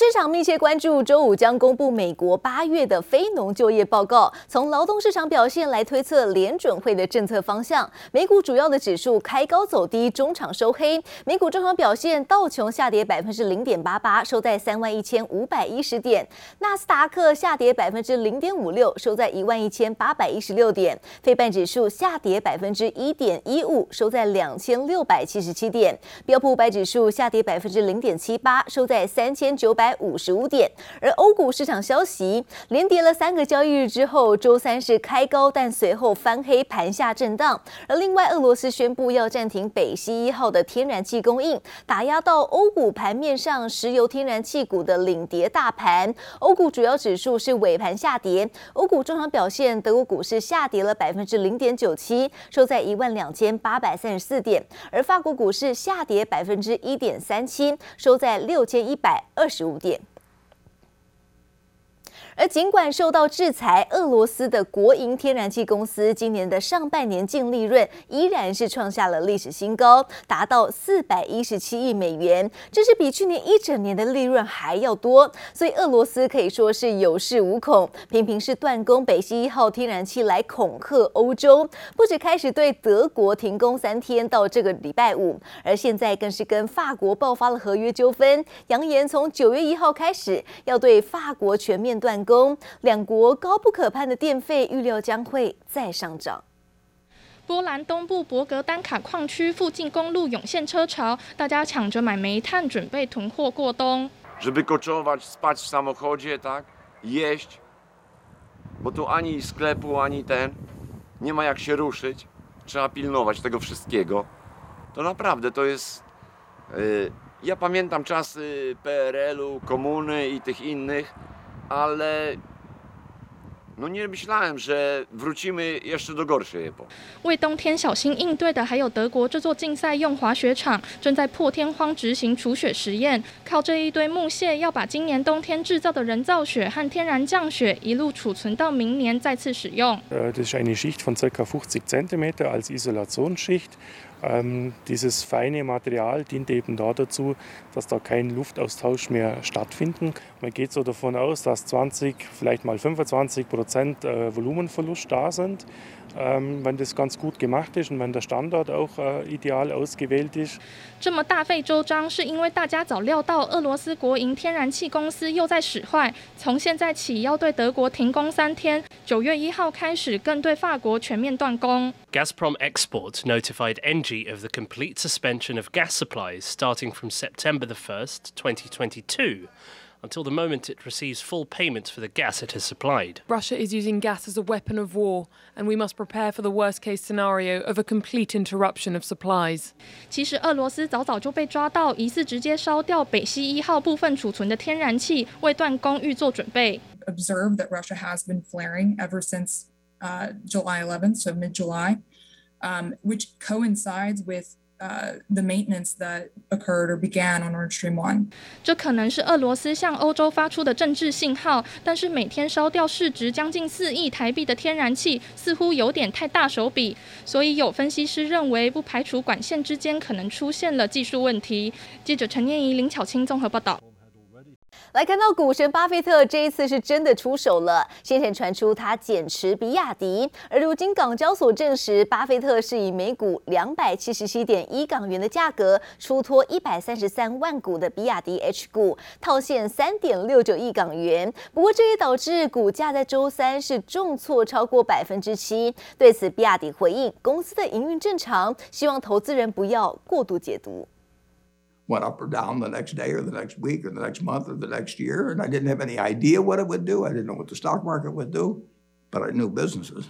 市场密切关注周五将公布美国八月的非农就业报告。从劳动市场表现来推测联准会的政策方向。美股主要的指数开高走低，中场收黑。美股中场表现，道琼下跌百分之零点八八，收在三万一千五百一十点；纳斯达克下跌百分之零点五六，收在一万一千八百一十六点；非半指数下跌百分之一点一五，收在两千六百七十七点；标普五百指数下跌百分之零点七八，收在三千九百。百五十五点，而欧股市场消息连跌了三个交易日之后，周三是开高，但随后翻黑，盘下震荡。而另外，俄罗斯宣布要暂停北溪一号的天然气供应，打压到欧股盘面上石油天然气股的领跌大盘。欧股主要指数是尾盘下跌，欧股中场表现，德国股市下跌了百分之零点九七，收在一万两千八百三十四点，而法国股市下跌百分之一点三七，收在六千一百二十五。五点。而尽管受到制裁，俄罗斯的国营天然气公司今年的上半年净利润依然是创下了历史新高，达到四百一十七亿美元，这是比去年一整年的利润还要多。所以俄罗斯可以说是有恃无恐，频频是断供北溪一号天然气来恐吓欧洲，不止开始对德国停工三天到这个礼拜五，而现在更是跟法国爆发了合约纠纷，扬言从九月一号开始要对法国全面断供。两国高不可攀的电费预料将会再上涨。波兰东部博格丹卡矿区附近公路涌现车潮，大家抢着买煤炭，准备囤货过冬。为冬天小心应对的，还有德国这座竞赛用滑雪场，正在破天荒执行除雪实验，靠这一堆木屑，要把今年冬天制造的人造雪和天然降雪一路储存到明年再次使用。呃，这是一块 von circa 50 cm als Isolationsschicht。Ähm, dieses feine Material dient eben da dazu, dass da kein Luftaustausch mehr stattfinden. Man geht so davon aus, dass 20, vielleicht mal 25 Prozent äh, Volumenverlust da sind. Ähm, wenn das ganz gut gemacht ist und wenn der Standort auch äh, ideal ausgewählt ist. 这么大费周章，是因为大家早料到俄罗斯国营天然气公司又在使坏，从现在起要对德国停工三天，九月一号开始更对法国全面断供。 Gazprom Export notified ENGIE of the complete suspension of gas supplies starting from September the 1st, 2022. until the moment it receives full payment for the gas it has supplied. Russia is using gas as a weapon of war, and we must prepare for the worst case scenario of a complete interruption of supplies. 其实俄罗斯早早就被抓到，疑似直接烧掉北溪一号部分储存的天然气，为断供预做准备。Observed that Russia has been flaring ever since uh, July 11th, so mid-July, um, which coincides with Uh, the maintenance that occurred or began on Nord Stream One。这可能是俄罗斯向欧洲发出的政治信号，但是每天烧掉市值将近四亿台币的天然气，似乎有点太大手笔。所以有分析师认为，不排除管线之间可能出现了技术问题。记者陈念怡、林巧清综合报道。来看到股神巴菲特这一次是真的出手了。先前传出他减持比亚迪，而如今港交所证实，巴菲特是以每股两百七十七点一港元的价格出脱一百三十三万股的比亚迪 H 股，套现三点六九亿港元。不过这也导致股价在周三是重挫超过百分之七。对此，比亚迪回应，公司的营运正常，希望投资人不要过度解读。Went up or down the next day or the next week or the next month or the next year, and I didn't have any idea what it would do. I didn't know what the stock market would do, but I knew businesses.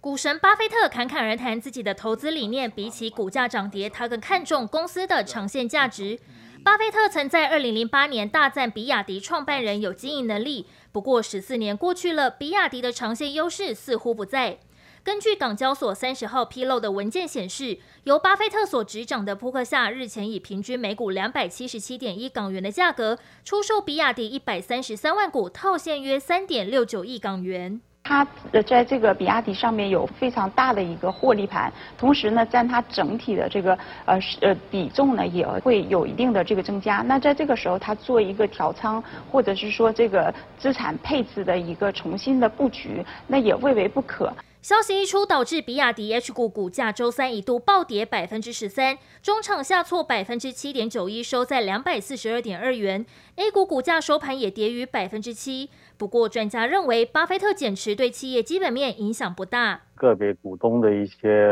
股神巴菲特侃侃而谈自己的投资理念，比起股价涨跌，他更看重公司的长线价值。巴菲特曾在2008年大赞比亚迪创办人有经营能力，不过十四年过去了，比亚迪的长线优势似乎不在。根据港交所三十号披露的文件显示，由巴菲特所执掌的扑克夏日前以平均每股两百七十七点一港元的价格出售比亚迪一百三十三万股，套现约三点六九亿港元。它在这个比亚迪上面有非常大的一个获利盘，同时呢，占它整体的这个呃呃比重呢也会有一定的这个增加。那在这个时候，它做一个调仓，或者是说这个资产配置的一个重新的布局，那也未为不可。消息一出，导致比亚迪 H 股股价周三一度暴跌百分之十三，中场下挫百分之七点九一，收在两百四十二点二元。A 股股价收盘也跌逾百分之七。不过，专家认为，巴菲特减持对企业基本面影响不大。个别股东的一些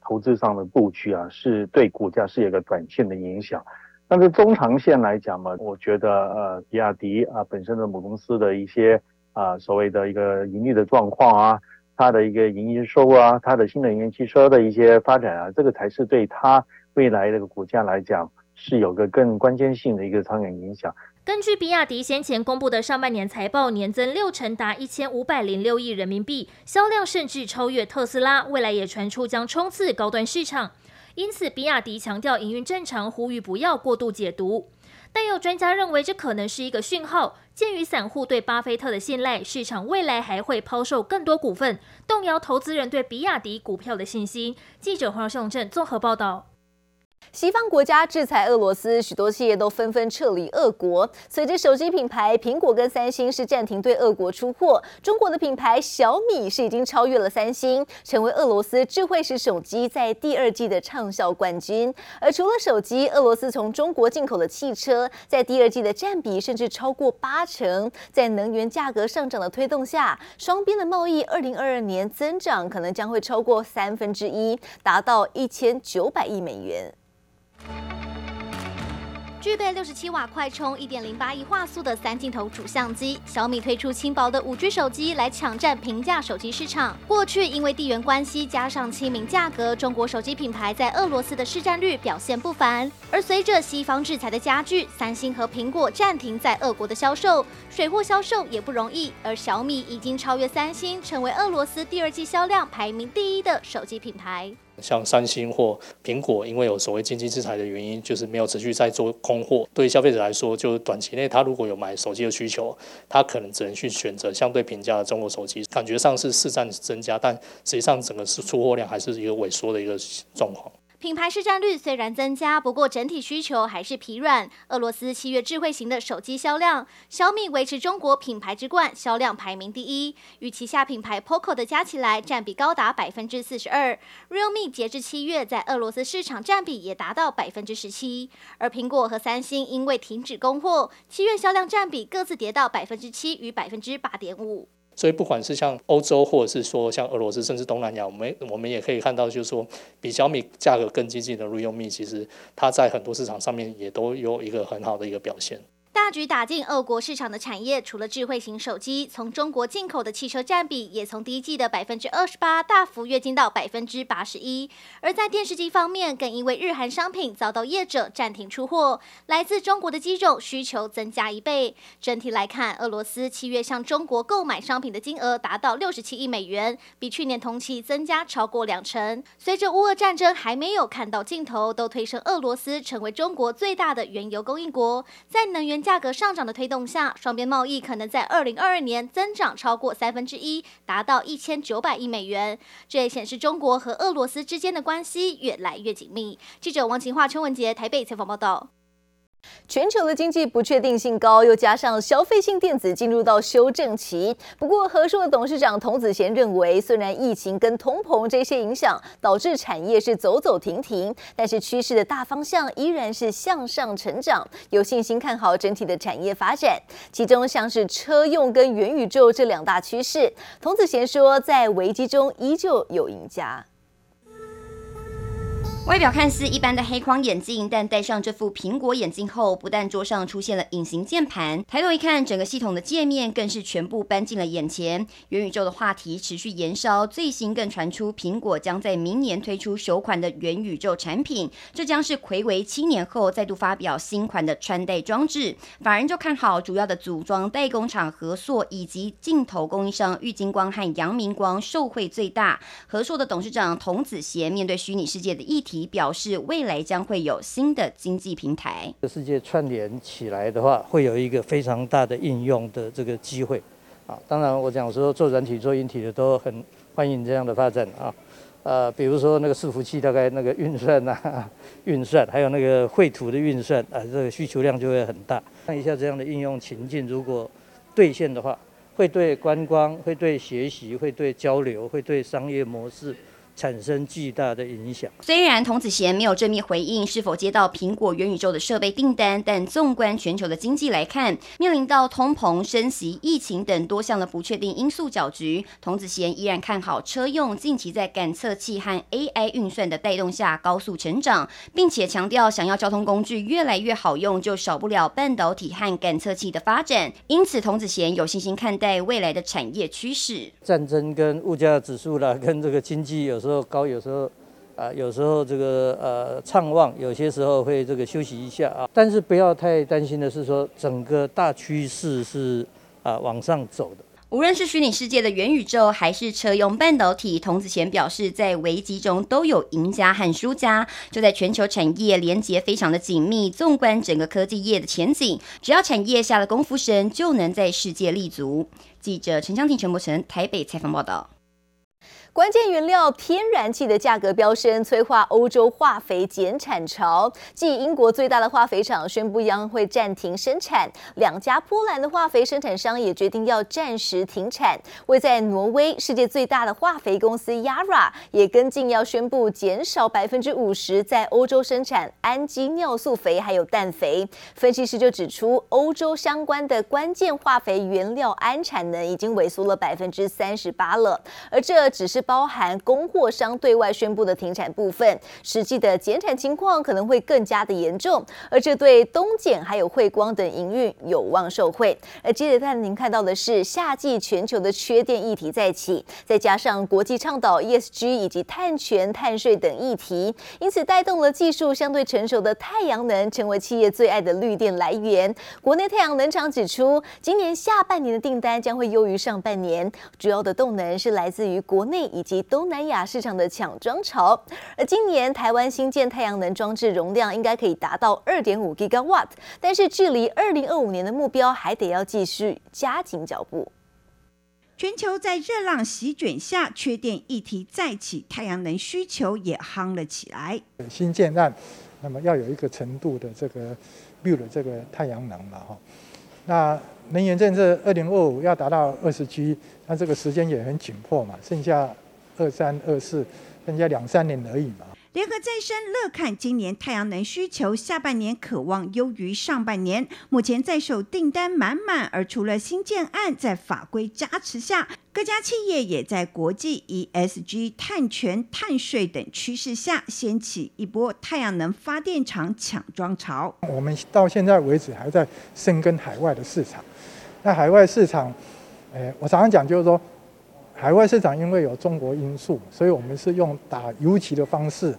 投资上的布局啊，是对股价是有一个短线的影响。但是中长线来讲嘛，我觉得呃，比亚迪啊本身的母公司的一些啊所谓的一个盈利的状况啊。它的一个营收啊，它的新能源汽车的一些发展啊，这个才是对它未来这个股价来讲是有个更关键性的一个长远影响。根据比亚迪先前公布的上半年财报，年增六成，达一千五百零六亿人民币，销量甚至超越特斯拉，未来也传出将冲刺高端市场。因此，比亚迪强调营运正常，呼吁不要过度解读。但有专家认为，这可能是一个讯号。鉴于散户对巴菲特的信赖，市场未来还会抛售更多股份，动摇投资人对比亚迪股票的信心。记者黄秀正综合报道。西方国家制裁俄罗斯，许多企业都纷纷撤离俄国。随着手机品牌苹果跟三星是暂停对俄国出货，中国的品牌小米是已经超越了三星，成为俄罗斯智慧式手机在第二季的畅销冠军。而除了手机，俄罗斯从中国进口的汽车在第二季的占比甚至超过八成。在能源价格上涨的推动下，双边的贸易二零二二年增长可能将会超过三分之一，达到一千九百亿美元。具备六十七瓦快充、一点零八亿画素的三镜头主相机，小米推出轻薄的五 G 手机来抢占平价手机市场。过去因为地缘关系加上亲民价格，中国手机品牌在俄罗斯的市占率表现不凡。而随着西方制裁的加剧，三星和苹果暂停在俄国的销售，水货销售也不容易。而小米已经超越三星，成为俄罗斯第二季销量排名第一的手机品牌。像三星或苹果，因为有所谓经济制裁的原因，就是没有持续在做供货。对消费者来说，就短期内他如果有买手机的需求，他可能只能去选择相对平价的中国手机。感觉上是市占增加，但实际上整个是出货量还是一个萎缩的一个状况。品牌市占率虽然增加，不过整体需求还是疲软。俄罗斯七月智慧型的手机销量，小米维持中国品牌之冠，销量排名第一，与旗下品牌 POCO 的加起来占比高达百分之四十二。Realme 截至七月在俄罗斯市场占比也达到百分之十七，而苹果和三星因为停止供货，七月销量占比各自跌到百分之七与百分之八点五。所以，不管是像欧洲，或者是说像俄罗斯，甚至东南亚，我们我们也可以看到，就是说比小米价格更经济的 Realme，其实它在很多市场上面也都有一个很好的一个表现。大举打进俄国市场的产业，除了智慧型手机，从中国进口的汽车占比也从第一季的百分之二十八大幅跃进到百分之八十一。而在电视机方面，更因为日韩商品遭到业者暂停出货，来自中国的机种需求增加一倍。整体来看，俄罗斯七月向中国购买商品的金额达到六十七亿美元，比去年同期增加超过两成。随着乌俄战争还没有看到尽头，都推升俄罗斯成为中国最大的原油供应国，在能源价价格上涨的推动下，双边贸易可能在二零二二年增长超过三分之一，达到一千九百亿美元。这也显示中国和俄罗斯之间的关系越来越紧密。记者王晴华、邱文杰台北采访报道。全球的经济不确定性高，又加上消费性电子进入到修正期。不过，和硕董事长童子贤认为，虽然疫情跟通膨这些影响导致产业是走走停停，但是趋势的大方向依然是向上成长，有信心看好整体的产业发展。其中像是车用跟元宇宙这两大趋势，童子贤说，在危机中依旧有赢家。外表看似一般的黑框眼镜，但戴上这副苹果眼镜后，不但桌上出现了隐形键盘，抬头一看，整个系统的界面更是全部搬进了眼前。元宇宙的话题持续延烧，最新更传出苹果将在明年推出首款的元宇宙产品，这将是睽违七年后再度发表新款的穿戴装置。法人就看好主要的组装代工厂和硕以及镜头供应商玉晶光和阳明光受惠最大。和硕的董事长童子贤面对虚拟世界的议题。以表示未来将会有新的经济平台。这世界串联起来的话，会有一个非常大的应用的这个机会。啊，当然我讲说做软体、做硬体的都很欢迎这样的发展啊。呃，比如说那个伺服器，大概那个运算呐、啊，运算，还有那个绘图的运算啊，这个需求量就会很大。看一下这样的应用情境，如果兑现的话，会对观光、会对学习、会对交流、会对商业模式。产生巨大的影响。虽然童子贤没有正面回应是否接到苹果元宇宙的设备订单，但纵观全球的经济来看，面临到通膨、升息、疫情等多项的不确定因素搅局，童子贤依然看好车用近期在感测器和 AI 运算的带动下高速成长，并且强调想要交通工具越来越好用，就少不了半导体和感测器的发展。因此，童子贤有信心看待未来的产业趋势。战争跟物价指数啦，跟这个经济有时候。时候高，有时候啊、有时候这个呃畅旺，有些时候会这个休息一下啊。但是不要太担心的是说，整个大趋势是啊、往上走的。无论是虚拟世界的元宇宙，还是车用半导体，童子贤表示，在危机中都有赢家和输家，就在全球产业连结非常的紧密。纵观整个科技业的前景，只要产业下了功夫深，就能在世界立足。记者陈湘婷、陈柏成台北采访报道。关键原料天然气的价格飙升，催化欧洲化肥减产潮。继英国最大的化肥厂宣布将会暂停生产，两家波兰的化肥生产商也决定要暂时停产。位在挪威、世界最大的化肥公司 Yara 也跟进要宣布减少百分之五十在欧洲生产氨基尿素肥还有氮肥。分析师就指出，欧洲相关的关键化肥原料氨产能已经萎缩了百分之三十八了，而这只是。包含供货商对外宣布的停产部分，实际的减产情况可能会更加的严重，而这对东碱还有汇光等营运有望受惠。而接着带您看到的是，夏季全球的缺电议题再起，再加上国际倡导 ESG 以及碳权、碳税等议题，因此带动了技术相对成熟的太阳能成为企业最爱的绿电来源。国内太阳能厂指出，今年下半年的订单将会优于上半年，主要的动能是来自于国内。以及东南亚市场的抢装潮，而今年台湾新建太阳能装置容量应该可以达到二点五 Gigawatt，但是距离二零二五年的目标还得要继续加紧脚步。全球在热浪席卷下，缺电议题再起，太阳能需求也夯了起来。新建案，那么要有一个程度的这个 build 这个太阳能嘛，哈，那能源政策二零二五要达到二十 G，那这个时间也很紧迫嘛，剩下。二三二四，剩下两三年而已嘛。联合再生乐看今年太阳能需求下半年渴望优于上半年。目前在手订单满满，而除了新建案在法规加持下，各家企业也在国际 ESG、碳权、碳税等趋势下，掀起一波太阳能发电厂抢装潮。我们到现在为止还在深耕海外的市场。那海外市场，呃，我常常讲就是说。海外市场因为有中国因素，所以我们是用打游击的方式，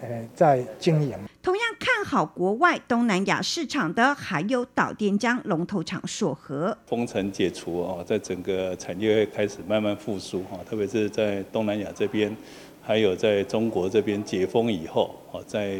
呃，在经营。同样看好国外东南亚市场的，还有岛电浆龙头厂硕和。封城解除哦，在整个产业会开始慢慢复苏哈，特别是在东南亚这边，还有在中国这边解封以后哦，在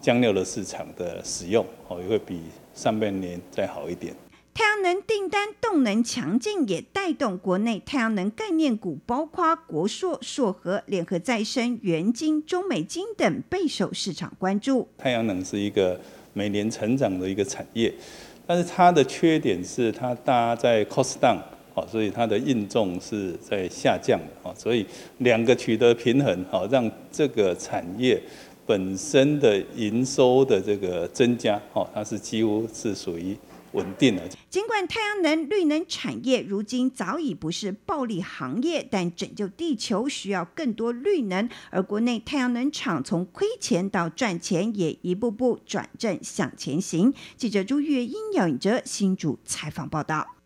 酱料的市场的使用哦，也会比上半年再好一点。太阳能订单动能强劲，也带动国内太阳能概念股，包括国硕、硕禾、联合再生、元晶、中美晶等备受市场关注。太阳能是一个每年成长的一个产业，但是它的缺点是它搭在 cost down，所以它的应重是在下降的，所以两个取得平衡，让这个产业本身的营收的这个增加，它是几乎是属于。稳定了。尽管太阳能、绿能产业如今早已不是暴利行业，但拯救地球需要更多绿能。而国内太阳能厂从亏钱到赚钱，也一步步转正向前行。记者朱月英、杨颖哲新竹采访报道。